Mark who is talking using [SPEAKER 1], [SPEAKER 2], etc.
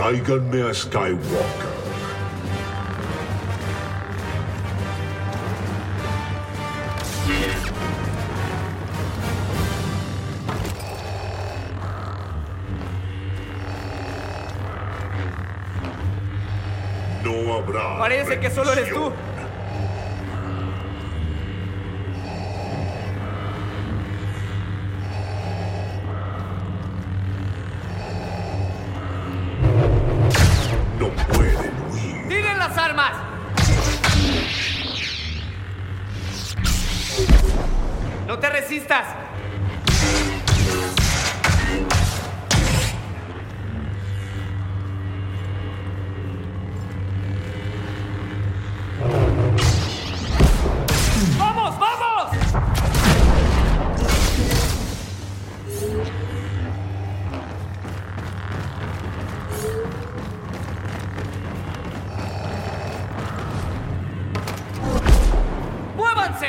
[SPEAKER 1] Tráiganme a Skywalker. No habrá.
[SPEAKER 2] Parece que solo eres tú.
[SPEAKER 1] No pueden huir.
[SPEAKER 2] ¡Tiren las armas! ¡No te resistas! せ